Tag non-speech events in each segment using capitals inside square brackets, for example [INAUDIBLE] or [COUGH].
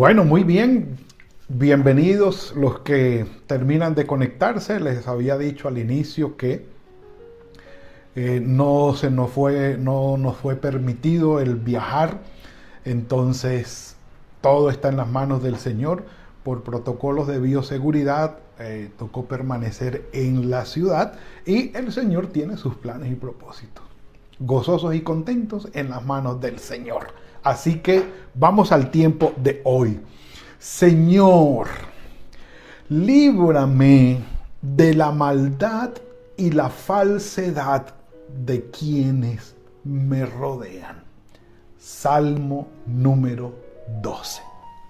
Bueno, muy bien. Bienvenidos los que terminan de conectarse. Les había dicho al inicio que eh, no se nos fue, no nos fue permitido el viajar. Entonces, todo está en las manos del Señor. Por protocolos de bioseguridad, eh, tocó permanecer en la ciudad y el Señor tiene sus planes y propósitos. Gozosos y contentos en las manos del Señor. Así que vamos al tiempo de hoy. Señor, líbrame de la maldad y la falsedad de quienes me rodean. Salmo número 12.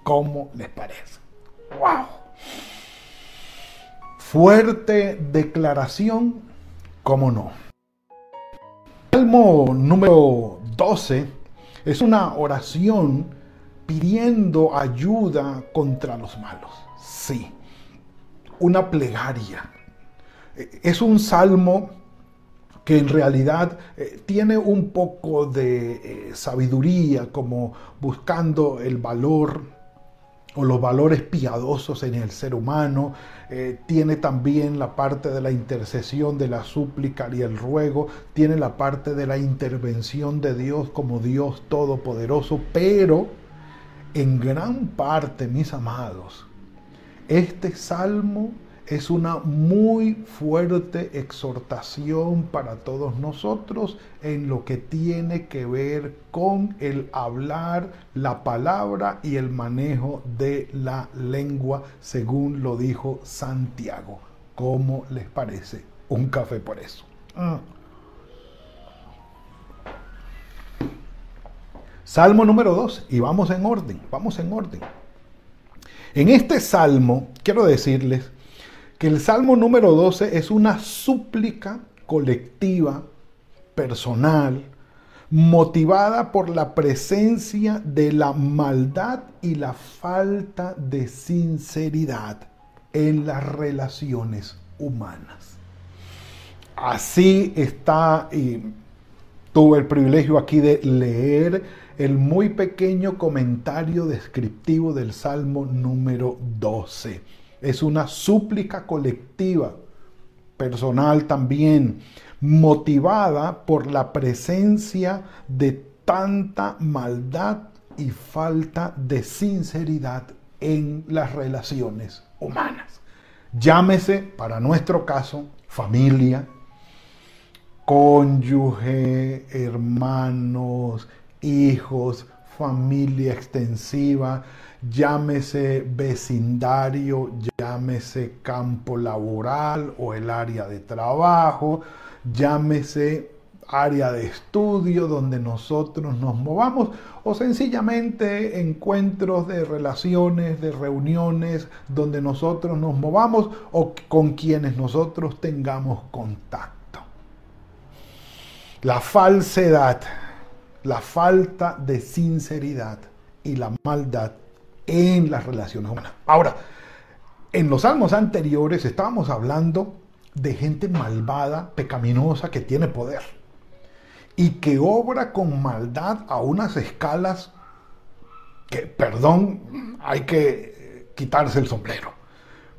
¿Cómo les parece? ¡Wow! Fuerte declaración, ¿cómo no? Salmo número 12 es una oración pidiendo ayuda contra los malos. Sí, una plegaria. Es un salmo que en realidad eh, tiene un poco de eh, sabiduría, como buscando el valor o los valores piadosos en el ser humano, eh, tiene también la parte de la intercesión, de la súplica y el ruego, tiene la parte de la intervención de Dios como Dios todopoderoso, pero en gran parte, mis amados, este salmo es una muy fuerte exhortación para todos nosotros en lo que tiene que ver con el hablar, la palabra y el manejo de la lengua, según lo dijo Santiago. ¿Cómo les parece? Un café por eso. Mm. Salmo número 2, y vamos en orden, vamos en orden. En este salmo, quiero decirles, que el Salmo número 12 es una súplica colectiva, personal, motivada por la presencia de la maldad y la falta de sinceridad en las relaciones humanas. Así está, y tuve el privilegio aquí de leer el muy pequeño comentario descriptivo del Salmo número 12 es una súplica colectiva, personal también, motivada por la presencia de tanta maldad y falta de sinceridad en las relaciones humanas. Llámese, para nuestro caso, familia, cónyuge, hermanos, hijos, familia extensiva, llámese vecindario, llámese campo laboral o el área de trabajo, llámese área de estudio donde nosotros nos movamos o sencillamente encuentros de relaciones, de reuniones donde nosotros nos movamos o con quienes nosotros tengamos contacto. La falsedad, la falta de sinceridad y la maldad en las relaciones humanas. Ahora, en los salmos anteriores estábamos hablando de gente malvada, pecaminosa, que tiene poder y que obra con maldad a unas escalas que, perdón, hay que quitarse el sombrero,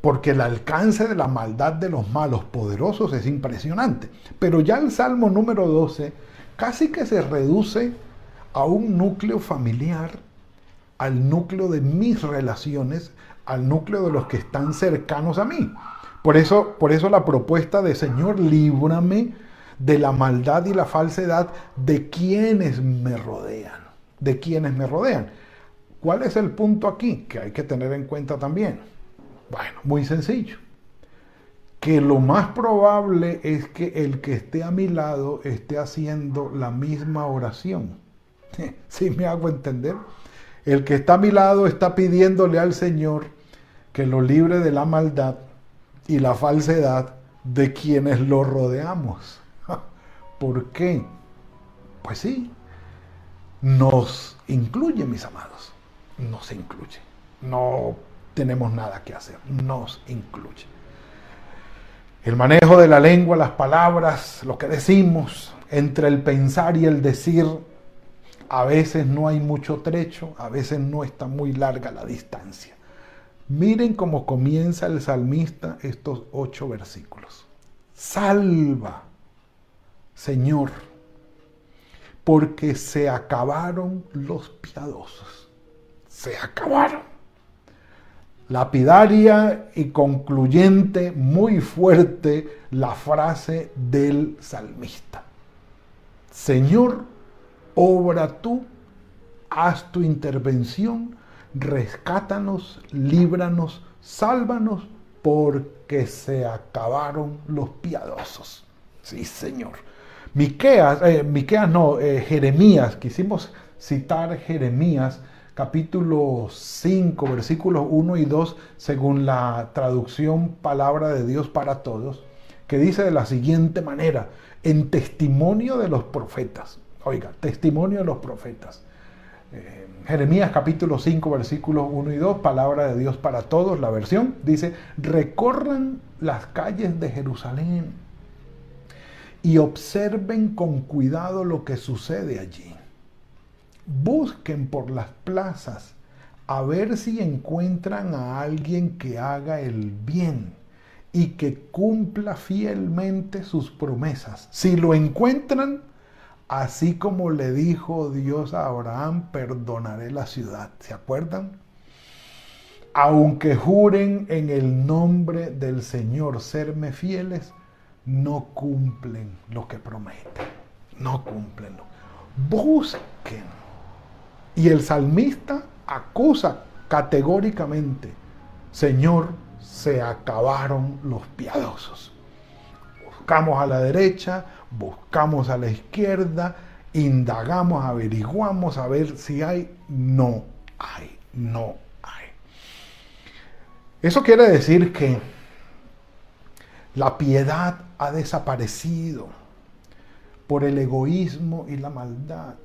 porque el alcance de la maldad de los malos poderosos es impresionante. Pero ya el Salmo número 12 casi que se reduce a un núcleo familiar al núcleo de mis relaciones, al núcleo de los que están cercanos a mí. Por eso, por eso la propuesta de Señor, líbrame de la maldad y la falsedad de quienes me rodean, de quienes me rodean. ¿Cuál es el punto aquí que hay que tener en cuenta también? Bueno, muy sencillo. que lo más probable es que el que esté a mi lado esté haciendo la misma oración. [LAUGHS] ¿Sí me hago entender? El que está a mi lado está pidiéndole al Señor que lo libre de la maldad y la falsedad de quienes lo rodeamos. [LAUGHS] ¿Por qué? Pues sí, nos incluye, mis amados, nos incluye. No tenemos nada que hacer, nos incluye. El manejo de la lengua, las palabras, lo que decimos, entre el pensar y el decir, a veces no hay mucho trecho, a veces no está muy larga la distancia. Miren cómo comienza el salmista estos ocho versículos. Salva, Señor, porque se acabaron los piadosos. Se acabaron. Lapidaria y concluyente, muy fuerte la frase del salmista. Señor, obra tú, haz tu intervención, rescátanos, líbranos, sálvanos, porque se acabaron los piadosos. Sí, Señor. Miqueas, eh, Miqueas no, eh, Jeremías, quisimos citar Jeremías capítulo 5, versículos 1 y 2, según la traducción Palabra de Dios para Todos, que dice de la siguiente manera, en testimonio de los profetas. Oiga, testimonio de los profetas. Eh, Jeremías capítulo 5 versículos 1 y 2, palabra de Dios para todos, la versión, dice, recorran las calles de Jerusalén y observen con cuidado lo que sucede allí. Busquen por las plazas a ver si encuentran a alguien que haga el bien y que cumpla fielmente sus promesas. Si lo encuentran, Así como le dijo Dios a Abraham, perdonaré la ciudad. ¿Se acuerdan? Aunque juren en el nombre del Señor serme fieles, no cumplen lo que prometen. No cumplen. Busquen. Y el salmista acusa categóricamente, Señor, se acabaron los piadosos. Buscamos a la derecha, buscamos a la izquierda, indagamos, averiguamos a ver si hay, no hay, no hay. Eso quiere decir que la piedad ha desaparecido por el egoísmo y la maldad.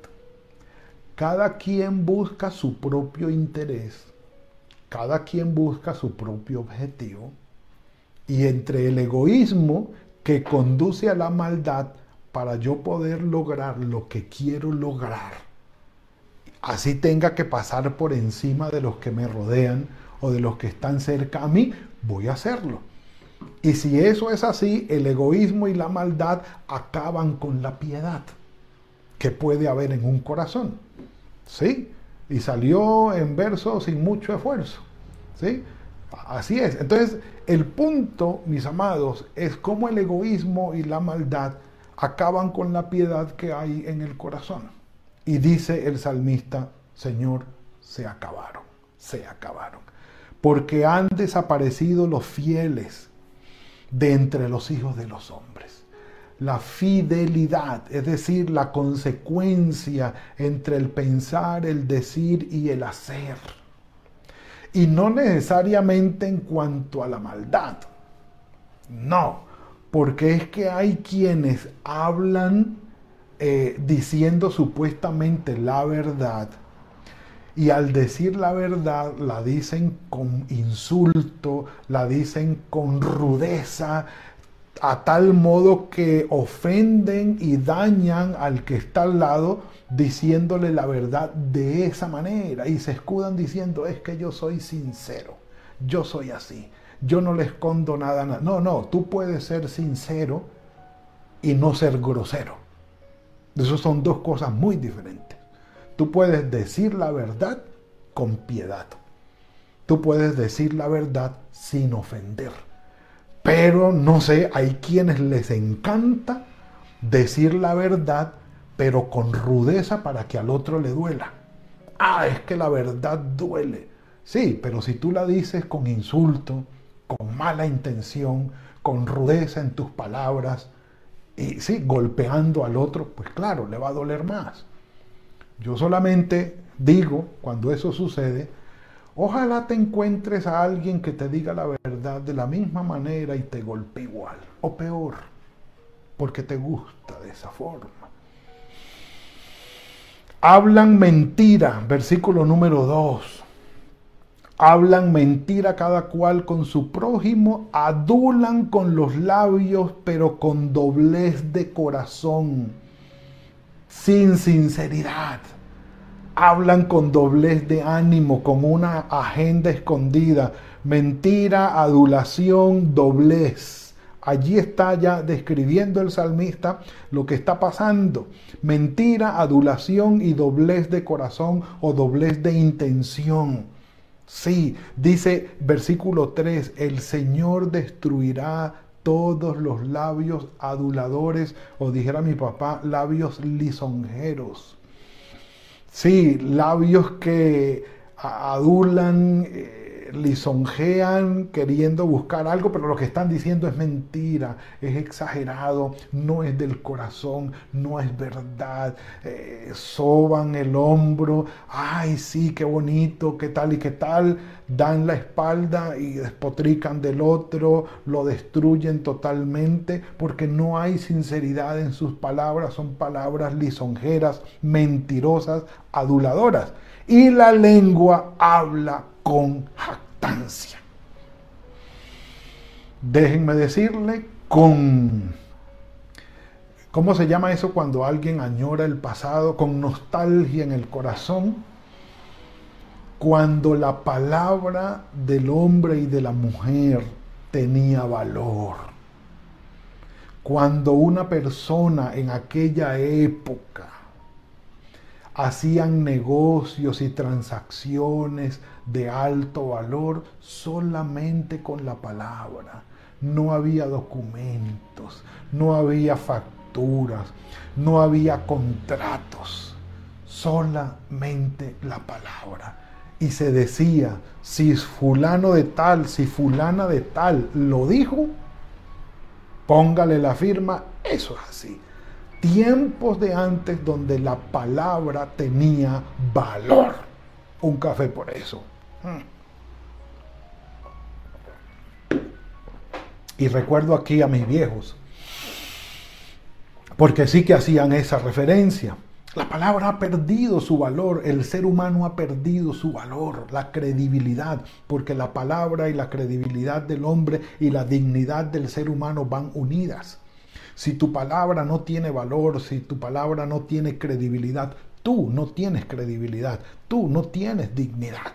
Cada quien busca su propio interés, cada quien busca su propio objetivo, y entre el egoísmo que conduce a la maldad para yo poder lograr lo que quiero lograr. Así tenga que pasar por encima de los que me rodean o de los que están cerca a mí, voy a hacerlo. Y si eso es así, el egoísmo y la maldad acaban con la piedad que puede haber en un corazón. ¿Sí? Y salió en verso sin mucho esfuerzo. ¿Sí? Así es. Entonces, el punto, mis amados, es cómo el egoísmo y la maldad acaban con la piedad que hay en el corazón. Y dice el salmista, Señor, se acabaron, se acabaron. Porque han desaparecido los fieles de entre los hijos de los hombres. La fidelidad, es decir, la consecuencia entre el pensar, el decir y el hacer y no necesariamente en cuanto a la maldad. No, porque es que hay quienes hablan eh, diciendo supuestamente la verdad y al decir la verdad la dicen con insulto, la dicen con rudeza, a tal modo que ofenden y dañan al que está al lado diciéndole la verdad de esa manera y se escudan diciendo es que yo soy sincero, yo soy así, yo no le escondo nada. No, no, tú puedes ser sincero y no ser grosero. Esas son dos cosas muy diferentes. Tú puedes decir la verdad con piedad. Tú puedes decir la verdad sin ofender. Pero no sé, hay quienes les encanta decir la verdad, pero con rudeza para que al otro le duela. Ah, es que la verdad duele. Sí, pero si tú la dices con insulto, con mala intención, con rudeza en tus palabras y sí, golpeando al otro, pues claro, le va a doler más. Yo solamente digo, cuando eso sucede, ojalá te encuentres a alguien que te diga la verdad de la misma manera y te golpee igual, o peor, porque te gusta de esa forma. Hablan mentira, versículo número 2 hablan mentira cada cual con su prójimo, adulan con los labios, pero con doblez de corazón, sin sinceridad. Hablan con doblez de ánimo, con una agenda escondida. Mentira, adulación, doblez. Allí está ya describiendo el salmista lo que está pasando. Mentira, adulación y doblez de corazón o doblez de intención. Sí, dice versículo 3, el Señor destruirá todos los labios aduladores, o dijera mi papá, labios lisonjeros. Sí, labios que adulan. Lisonjean queriendo buscar algo, pero lo que están diciendo es mentira, es exagerado, no es del corazón, no es verdad. Eh, soban el hombro, ay, sí, qué bonito, qué tal y qué tal, dan la espalda y despotrican del otro, lo destruyen totalmente, porque no hay sinceridad en sus palabras, son palabras lisonjeras, mentirosas, aduladoras. Y la lengua habla con jactancia. Déjenme decirle con... ¿Cómo se llama eso cuando alguien añora el pasado con nostalgia en el corazón? Cuando la palabra del hombre y de la mujer tenía valor. Cuando una persona en aquella época hacían negocios y transacciones de alto valor solamente con la palabra. No había documentos, no había facturas, no había contratos, solamente la palabra. Y se decía, si fulano de tal, si fulana de tal lo dijo, póngale la firma, eso es así tiempos de antes donde la palabra tenía valor. Un café por eso. Y recuerdo aquí a mis viejos, porque sí que hacían esa referencia. La palabra ha perdido su valor, el ser humano ha perdido su valor, la credibilidad, porque la palabra y la credibilidad del hombre y la dignidad del ser humano van unidas. Si tu palabra no tiene valor, si tu palabra no tiene credibilidad, tú no tienes credibilidad, tú no tienes dignidad.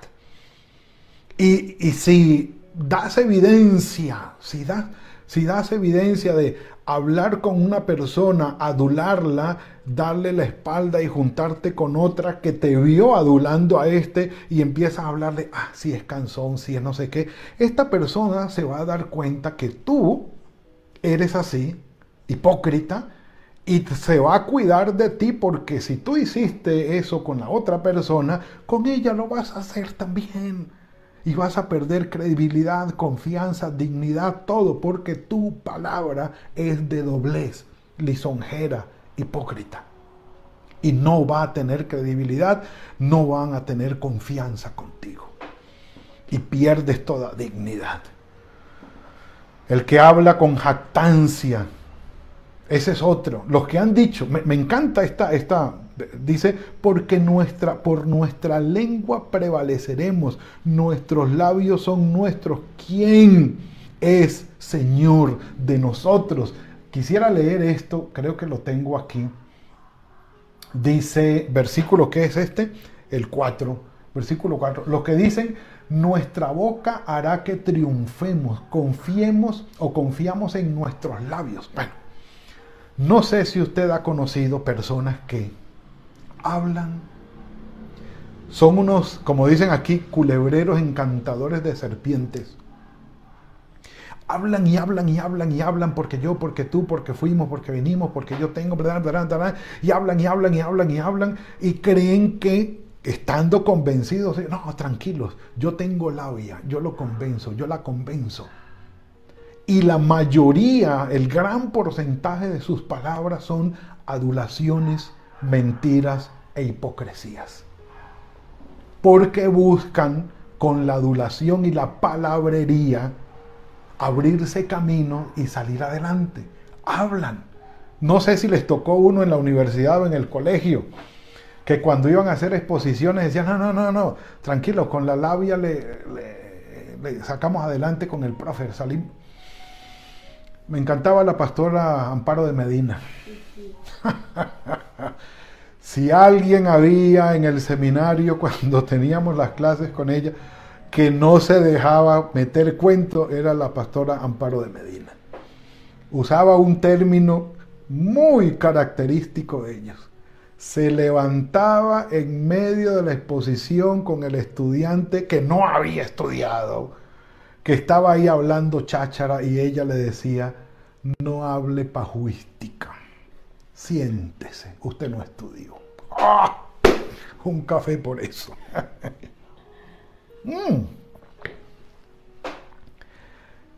Y, si das evidencia, si das, si das evidencia de hablar con una persona, adularla, darle la espalda y juntarte con otra que te vio adulando a este y empiezas a hablarle, ah, si es cansón, si es no sé qué, esta persona se va a dar cuenta que tú eres así, hipócrita y se va a cuidar de ti porque si tú hiciste eso con la otra persona, con ella lo vas a hacer también. Y vas a perder credibilidad, confianza, dignidad, todo, porque tu palabra es de doblez, lisonjera, hipócrita. Y no va a tener credibilidad, no van a tener confianza contigo. Y pierdes toda dignidad. El que habla con jactancia, ese es otro. Los que han dicho, me, encanta esta, esta, dice, porque nuestra, por nuestra lengua prevaleceremos, nuestros labios son nuestros. ¿Quién es Señor de nosotros? Quisiera leer esto, creo que lo tengo aquí. Dice, versículo, ¿qué es este? El 4, versículo 4. Los que dicen, nuestra boca hará que triunfemos, confiemos o confiamos en nuestros labios. Bueno no sé si usted ha conocido personas que hablan, son unos, como dicen aquí, culebreros encantadores de serpientes. Hablan y hablan y hablan y hablan porque yo, porque tú, porque fuimos, porque venimos, porque yo tengo, y hablan y hablan y hablan y hablan y creen que estando convencidos, no, tranquilos, yo tengo labia, yo lo convenzo, yo la convenzo. Y la mayoría, el gran porcentaje de sus palabras son adulaciones, mentiras e hipocresías. Porque buscan con la adulación y la palabrería abrirse camino y salir adelante. Hablan. No sé si les tocó uno en la universidad o en el colegio, que cuando iban a hacer exposiciones decían, no, no, no, no, tranquilo, con la labia le, le, sacamos adelante con el profe, salimos. Me encantaba la pastora Amparo de Medina. [LAUGHS] si alguien había en el seminario cuando teníamos las clases con ella que no se dejaba meter cuento, era la pastora Amparo de Medina. Usaba un término muy característico de ellos. Se levantaba en medio de la exposición con el estudiante que no había estudiado, que estaba ahí hablando cháchara y ella le decía, no hable pajuística, siéntese, usted no estudió. ¡Ah! Un café por eso. [LAUGHS] Mm.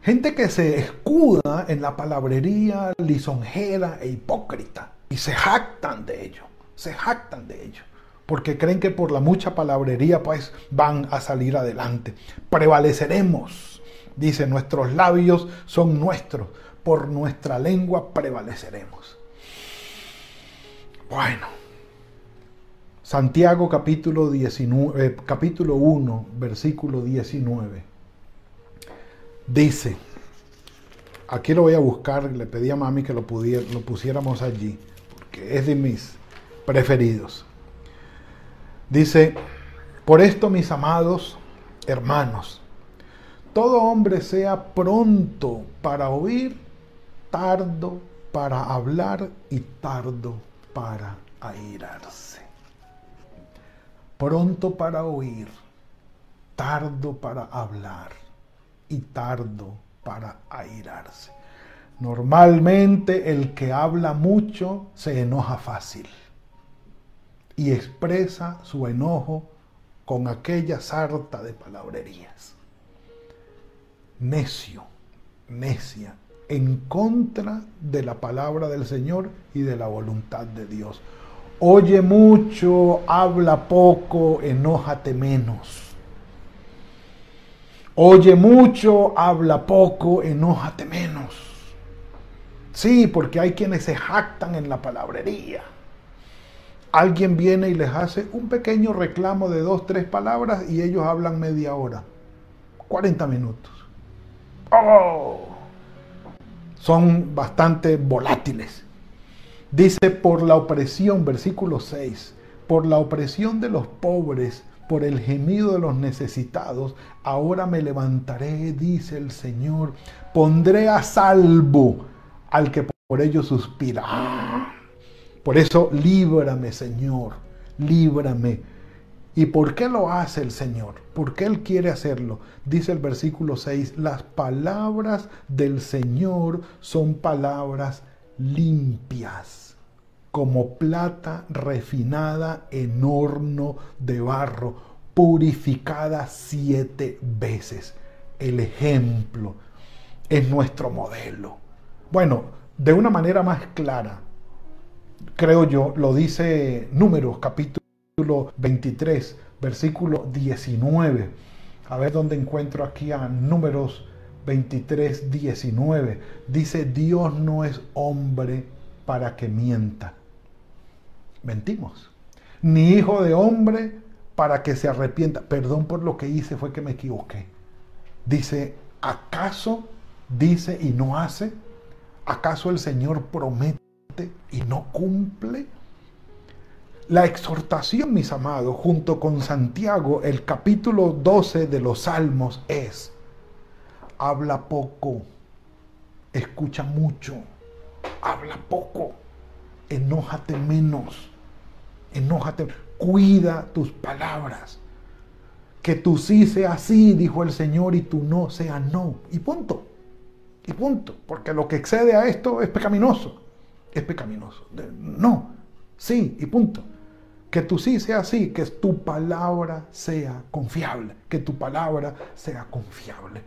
Gente que se escuda en la palabrería lisonjera e hipócrita y se jactan de ello, se jactan de ello, porque creen que por la mucha palabrería pues van a salir adelante. Prevaleceremos, dice, nuestros labios son nuestros, por nuestra lengua prevaleceremos. Bueno, Santiago capítulo, 19, eh, capítulo 1, versículo 19. Dice, aquí lo voy a buscar, le pedí a mami que lo, lo pusiéramos allí, porque es de mis preferidos. Dice, por esto mis amados hermanos, todo hombre sea pronto para oír, tardo para hablar y tardo para airarse. Pronto para oír, tardo para hablar y tardo para airarse. Normalmente el que habla mucho se enoja fácil y expresa su enojo con aquella sarta de palabrerías. Necio, necia, en contra de la palabra del Señor y de la voluntad de Dios. Oye mucho, habla poco, enójate menos. Oye mucho, habla poco, enójate menos. Sí, porque hay quienes se jactan en la palabrería. Alguien viene y les hace un pequeño reclamo de dos, tres palabras y ellos hablan media hora, 40 minutos. ¡Oh! son bastante volátiles. Dice, por la opresión, versículo 6, por la opresión de los pobres, por el gemido de los necesitados, ahora me levantaré, dice el Señor, pondré a salvo al que por ello suspira. Por eso, líbrame, Señor, líbrame ¿Y por qué lo hace el Señor? ¿Por qué Él quiere hacerlo? Dice el versículo 6, las palabras del Señor son palabras limpias, como plata refinada en horno de barro, purificada siete veces. El ejemplo es nuestro modelo. Bueno, de una manera más clara, creo yo, lo dice Números capítulo 23, versículo 19. A ver dónde encuentro aquí a números 23, 19. Dice, Dios no es hombre para que mienta. Mentimos. Ni hijo de hombre para que se arrepienta. Perdón por lo que hice, fue que me equivoqué. Dice, ¿acaso dice y no hace? ¿Acaso el Señor promete y no cumple? La exhortación, mis amados, junto con Santiago, el capítulo 12 de los Salmos es, habla poco, escucha mucho, habla poco, enójate menos, enójate, cuida tus palabras. Que tu sí sea sí, dijo el Señor, y tu no sea no. Y punto. Y punto. Porque lo que excede a esto es pecaminoso. Es pecaminoso. No. Sí, y punto. Que tu sí sea así, que tu palabra sea confiable, que tu palabra sea confiable.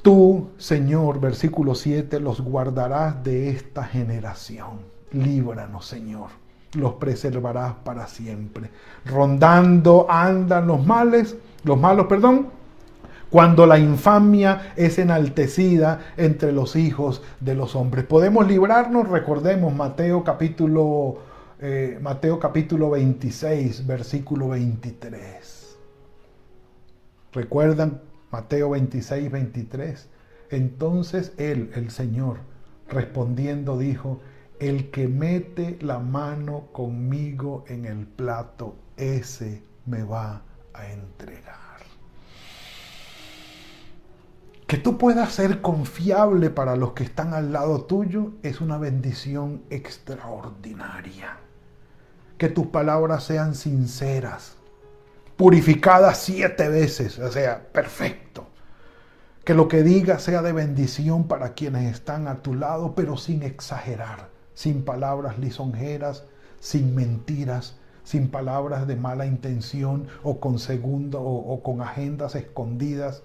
Tú, Señor, versículo 7, los guardarás de esta generación. Líbranos, Señor. Los preservarás para siempre. Rondando andan los males, los malos, perdón, cuando la infamia es enaltecida entre los hijos de los hombres. Podemos librarnos, recordemos Mateo capítulo, eh, Mateo capítulo 26, versículo 23. ¿Recuerdan Mateo 26, 23? Entonces él, el Señor, respondiendo dijo, el que mete la mano conmigo en el plato, ese me va a entregar. Que tú puedas ser confiable para los que están al lado tuyo es una bendición extraordinaria. Que tus palabras sean sinceras, purificadas siete veces, o sea, perfecto. Que lo que digas sea de bendición para quienes están a tu lado, pero sin exagerar, sin palabras lisonjeras, sin mentiras, sin palabras de mala intención o con segundo o, o con agendas escondidas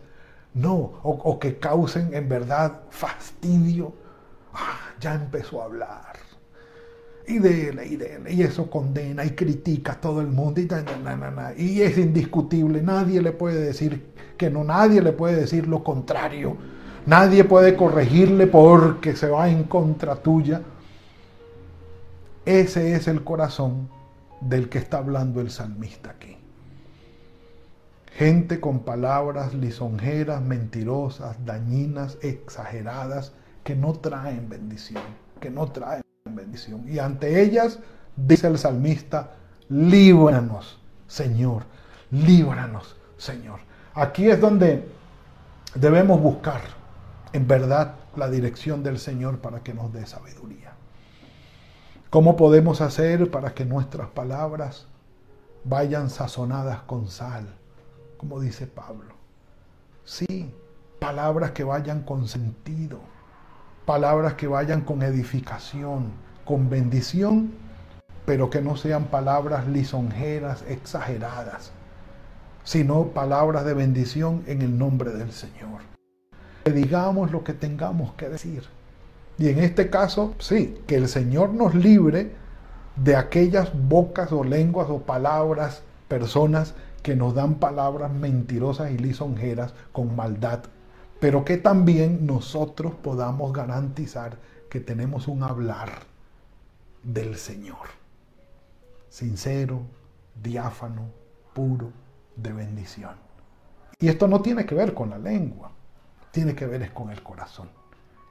no, o, que causen en verdad fastidio. Ah, ya empezó a hablar. Y dele, y dele, y eso condena y critica a todo el mundo. Y, y es indiscutible, nadie le puede decir que no, nadie le puede decir lo contrario. Nadie puede corregirle porque se va en contra tuya. Ese es el corazón del que está hablando el salmista aquí. Gente con palabras lisonjeras, mentirosas, dañinas, exageradas, que no traen bendición, que no traen bendición. Y ante ellas, dice el salmista, líbranos, Señor, líbranos, Señor. Aquí es donde debemos buscar, en verdad, la dirección del Señor para que nos dé sabiduría. ¿Cómo podemos hacer para que nuestras palabras vayan sazonadas con sal? Como dice Pablo. Sí, palabras que vayan con sentido, palabras que vayan con edificación, con bendición, pero que no sean palabras lisonjeras, exageradas, sino palabras de bendición en el nombre del Señor. Que digamos lo que tengamos que decir. Y en este caso, sí, que el Señor nos libre de aquellas bocas o lenguas o palabras, personas que nos dan palabras mentirosas y lisonjeras con maldad, pero que también nosotros podamos garantizar que tenemos un hablar del Señor, sincero, diáfano, puro, de bendición. Y esto no tiene que ver con la lengua, tiene que ver es con el corazón.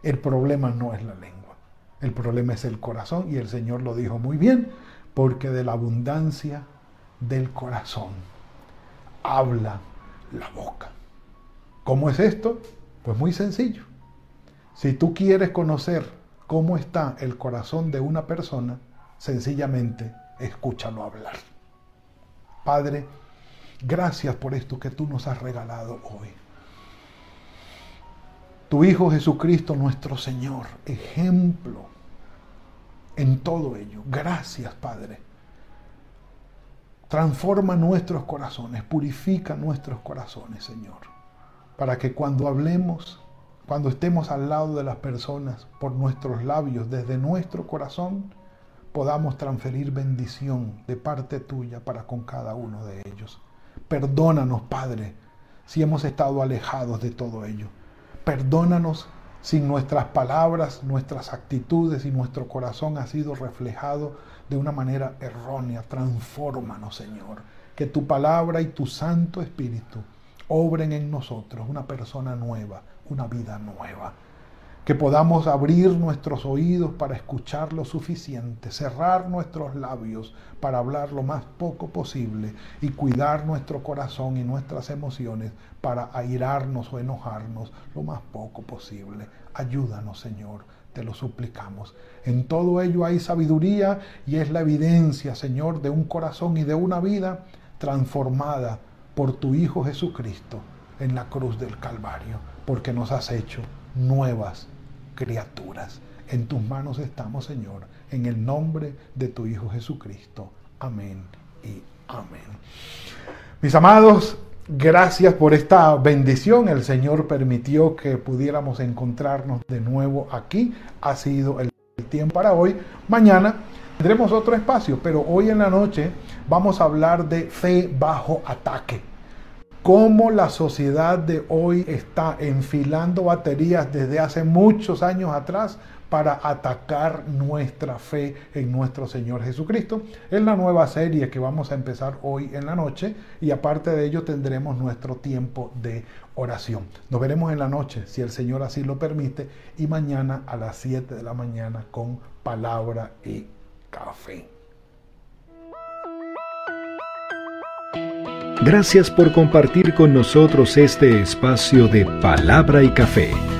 El problema no es la lengua, el problema es el corazón y el Señor lo dijo muy bien, porque de la abundancia del corazón habla la boca. ¿Cómo es esto? Pues muy sencillo. Si tú quieres conocer cómo está el corazón de una persona, sencillamente escúchalo hablar. Padre, gracias por esto que tú nos has regalado hoy. Tu Hijo Jesucristo, nuestro Señor, ejemplo en todo ello. Gracias, Padre Transforma nuestros corazones, purifica nuestros corazones, Señor, para que cuando hablemos, cuando estemos al lado de las personas, por nuestros labios, desde nuestro corazón, podamos transferir bendición de parte tuya para con cada uno de ellos. Perdónanos, Padre, si hemos estado alejados de todo ello. Perdónanos si nuestras palabras, nuestras actitudes y nuestro corazón ha sido reflejado de una manera errónea. Transfórmanos, Señor. Que tu palabra y tu Santo Espíritu obren en nosotros una persona nueva, una vida nueva. Que podamos abrir nuestros oídos para escuchar lo suficiente, cerrar nuestros labios para hablar lo más poco posible y cuidar nuestro corazón y nuestras emociones para airarnos o enojarnos lo más poco posible. Ayúdanos, Señor te lo suplicamos. En todo ello hay sabiduría y es la evidencia, Señor, de un corazón y de una vida transformada por tu Hijo Jesucristo en la cruz del Calvario, porque nos has hecho nuevas criaturas. En tus manos estamos, Señor, en el nombre de tu Hijo Jesucristo. Amén y amén. Mis amados, Gracias por esta bendición. El Señor permitió que pudiéramos encontrarnos de nuevo aquí. Ha sido el tiempo para hoy. Mañana tendremos otro espacio, pero hoy en la noche vamos a hablar de fe bajo ataque. Cómo la sociedad de hoy está enfilando baterías desde hace muchos años atrás para atacar nuestra fe en nuestro Señor Jesucristo. Es la nueva serie que vamos a empezar hoy en la noche y aparte de ello tendremos nuestro tiempo de oración. Nos veremos en la noche, si el Señor así lo permite, y mañana a las 7 de la mañana con palabra y café. Gracias por compartir con nosotros este espacio de palabra y café.